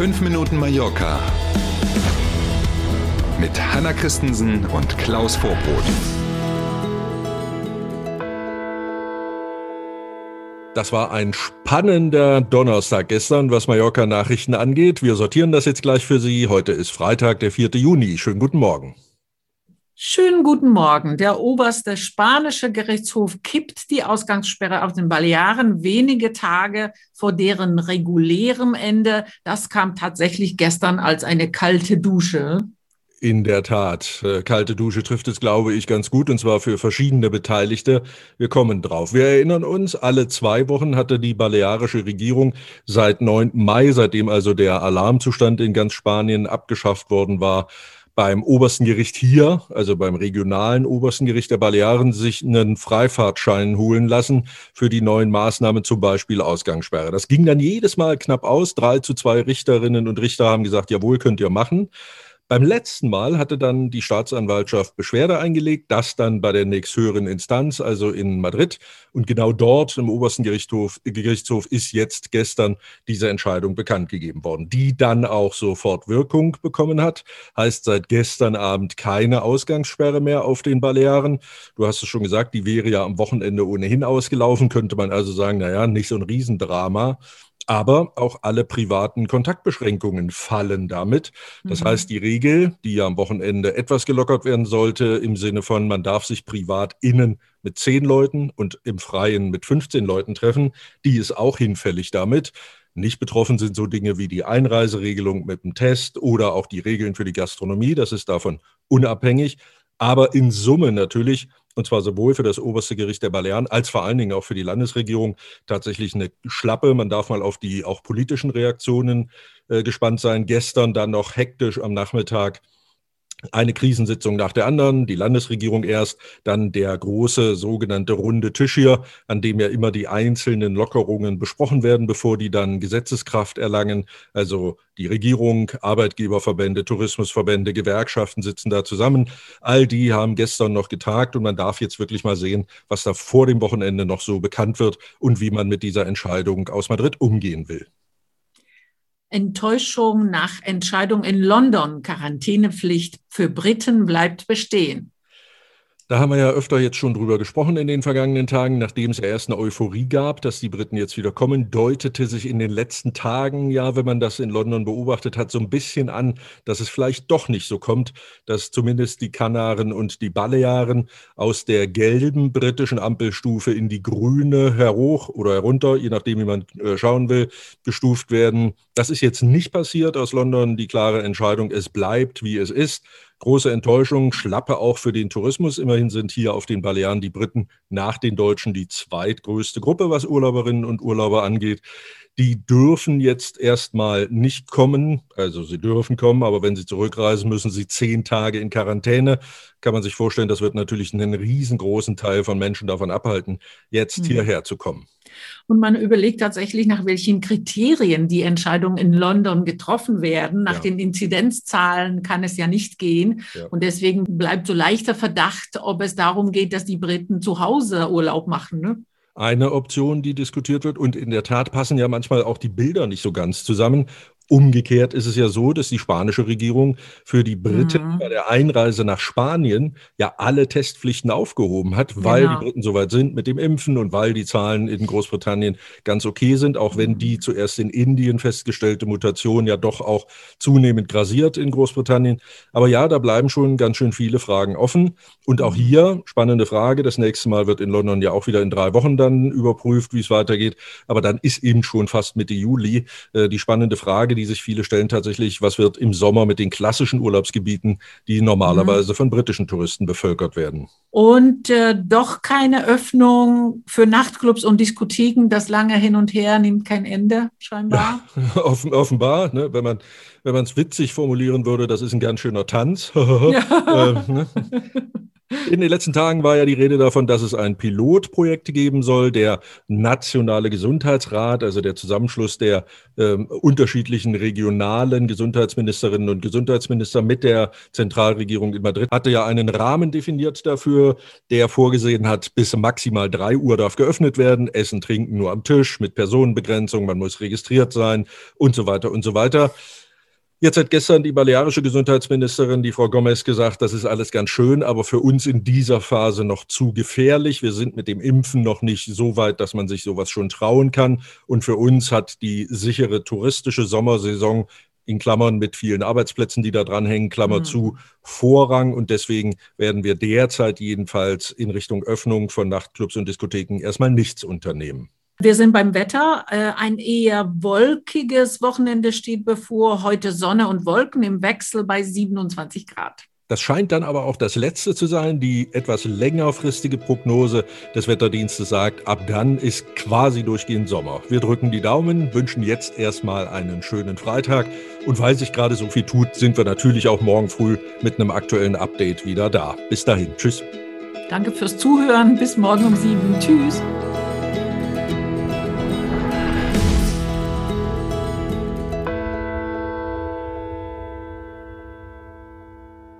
5 Minuten Mallorca mit Hanna Christensen und Klaus Vorbrot. Das war ein spannender Donnerstag gestern, was Mallorca-Nachrichten angeht. Wir sortieren das jetzt gleich für Sie. Heute ist Freitag, der 4. Juni. Schönen guten Morgen. Schönen guten Morgen. Der oberste spanische Gerichtshof kippt die Ausgangssperre auf den Balearen wenige Tage vor deren regulärem Ende. Das kam tatsächlich gestern als eine kalte Dusche. In der Tat. Äh, kalte Dusche trifft es, glaube ich, ganz gut, und zwar für verschiedene Beteiligte. Wir kommen drauf. Wir erinnern uns, alle zwei Wochen hatte die balearische Regierung seit 9. Mai, seitdem also der Alarmzustand in ganz Spanien abgeschafft worden war, beim obersten Gericht hier, also beim regionalen obersten Gericht der Balearen, sich einen Freifahrtschein holen lassen für die neuen Maßnahmen, zum Beispiel Ausgangssperre. Das ging dann jedes Mal knapp aus. Drei zu zwei Richterinnen und Richter haben gesagt, jawohl, könnt ihr machen. Beim letzten Mal hatte dann die Staatsanwaltschaft Beschwerde eingelegt, das dann bei der nächsthöheren Instanz, also in Madrid. Und genau dort im obersten Gerichtshof, Gerichtshof ist jetzt gestern diese Entscheidung bekannt gegeben worden, die dann auch sofort Wirkung bekommen hat. Heißt seit gestern Abend keine Ausgangssperre mehr auf den Balearen. Du hast es schon gesagt, die wäre ja am Wochenende ohnehin ausgelaufen, könnte man also sagen, naja, nicht so ein Riesendrama. Aber auch alle privaten Kontaktbeschränkungen fallen damit. Das mhm. heißt, die Regel, die ja am Wochenende etwas gelockert werden sollte, im Sinne von, man darf sich privat innen mit zehn Leuten und im Freien mit 15 Leuten treffen, die ist auch hinfällig damit. Nicht betroffen sind so Dinge wie die Einreiseregelung mit dem Test oder auch die Regeln für die Gastronomie. Das ist davon unabhängig. Aber in Summe natürlich und zwar sowohl für das oberste Gericht der Balearen als vor allen Dingen auch für die Landesregierung tatsächlich eine Schlappe. Man darf mal auf die auch politischen Reaktionen äh, gespannt sein. Gestern dann noch hektisch am Nachmittag eine Krisensitzung nach der anderen, die Landesregierung erst, dann der große sogenannte runde Tisch hier, an dem ja immer die einzelnen Lockerungen besprochen werden, bevor die dann Gesetzeskraft erlangen. Also die Regierung, Arbeitgeberverbände, Tourismusverbände, Gewerkschaften sitzen da zusammen. All die haben gestern noch getagt und man darf jetzt wirklich mal sehen, was da vor dem Wochenende noch so bekannt wird und wie man mit dieser Entscheidung aus Madrid umgehen will. Enttäuschung nach Entscheidung in London. Quarantänepflicht für Briten bleibt bestehen. Da haben wir ja öfter jetzt schon drüber gesprochen in den vergangenen Tagen. Nachdem es ja erst eine Euphorie gab, dass die Briten jetzt wieder kommen, deutete sich in den letzten Tagen, ja, wenn man das in London beobachtet hat, so ein bisschen an, dass es vielleicht doch nicht so kommt, dass zumindest die Kanaren und die Balearen aus der gelben britischen Ampelstufe in die grüne herhoch oder herunter, je nachdem, wie man äh, schauen will, gestuft werden. Das ist jetzt nicht passiert aus London. Die klare Entscheidung, es bleibt, wie es ist. Große Enttäuschung, Schlappe auch für den Tourismus. Immerhin sind hier auf den Balearen die Briten nach den Deutschen die zweitgrößte Gruppe, was Urlauberinnen und Urlauber angeht. Die dürfen jetzt erstmal nicht kommen. Also sie dürfen kommen, aber wenn sie zurückreisen, müssen sie zehn Tage in Quarantäne. Kann man sich vorstellen, das wird natürlich einen riesengroßen Teil von Menschen davon abhalten, jetzt mhm. hierher zu kommen. Und man überlegt tatsächlich, nach welchen Kriterien die Entscheidungen in London getroffen werden. Nach ja. den Inzidenzzahlen kann es ja nicht gehen. Ja. Und deswegen bleibt so leichter Verdacht, ob es darum geht, dass die Briten zu Hause Urlaub machen. Ne? eine Option, die diskutiert wird. Und in der Tat passen ja manchmal auch die Bilder nicht so ganz zusammen. Umgekehrt ist es ja so, dass die spanische Regierung für die Briten mhm. bei der Einreise nach Spanien ja alle Testpflichten aufgehoben hat, weil genau. die Briten soweit sind mit dem Impfen und weil die Zahlen in Großbritannien ganz okay sind, auch wenn die mhm. zuerst in Indien festgestellte Mutation ja doch auch zunehmend grasiert in Großbritannien. Aber ja, da bleiben schon ganz schön viele Fragen offen. Und auch mhm. hier, spannende Frage, das nächste Mal wird in London ja auch wieder in drei Wochen dann überprüft, wie es weitergeht. Aber dann ist eben schon fast Mitte Juli äh, die spannende Frage, die sich viele stellen tatsächlich, was wird im Sommer mit den klassischen Urlaubsgebieten, die normalerweise mhm. von britischen Touristen bevölkert werden. Und äh, doch keine Öffnung für Nachtclubs und Diskotheken. Das lange Hin und Her nimmt kein Ende, scheinbar. Ja, offen, offenbar, ne, wenn man wenn man es witzig formulieren würde, das ist ein ganz schöner Tanz. ja. äh, ne? In den letzten Tagen war ja die Rede davon, dass es ein Pilotprojekt geben soll. Der Nationale Gesundheitsrat, also der Zusammenschluss der äh, unterschiedlichen regionalen Gesundheitsministerinnen und Gesundheitsminister mit der Zentralregierung in Madrid, hatte ja einen Rahmen definiert dafür, der vorgesehen hat, bis maximal drei Uhr darf geöffnet werden, Essen, Trinken nur am Tisch mit Personenbegrenzung, man muss registriert sein und so weiter und so weiter. Jetzt hat gestern die balearische Gesundheitsministerin, die Frau Gomez, gesagt, das ist alles ganz schön, aber für uns in dieser Phase noch zu gefährlich. Wir sind mit dem Impfen noch nicht so weit, dass man sich sowas schon trauen kann. Und für uns hat die sichere touristische Sommersaison in Klammern mit vielen Arbeitsplätzen, die da dranhängen, Klammer mhm. zu, Vorrang. Und deswegen werden wir derzeit jedenfalls in Richtung Öffnung von Nachtclubs und Diskotheken erstmal nichts unternehmen. Wir sind beim Wetter. Äh, ein eher wolkiges Wochenende steht bevor. Heute Sonne und Wolken im Wechsel bei 27 Grad. Das scheint dann aber auch das letzte zu sein. Die etwas längerfristige Prognose des Wetterdienstes sagt, ab dann ist quasi durchgehend Sommer. Wir drücken die Daumen, wünschen jetzt erstmal einen schönen Freitag. Und weil sich gerade so viel tut, sind wir natürlich auch morgen früh mit einem aktuellen Update wieder da. Bis dahin. Tschüss. Danke fürs Zuhören. Bis morgen um sieben. Tschüss.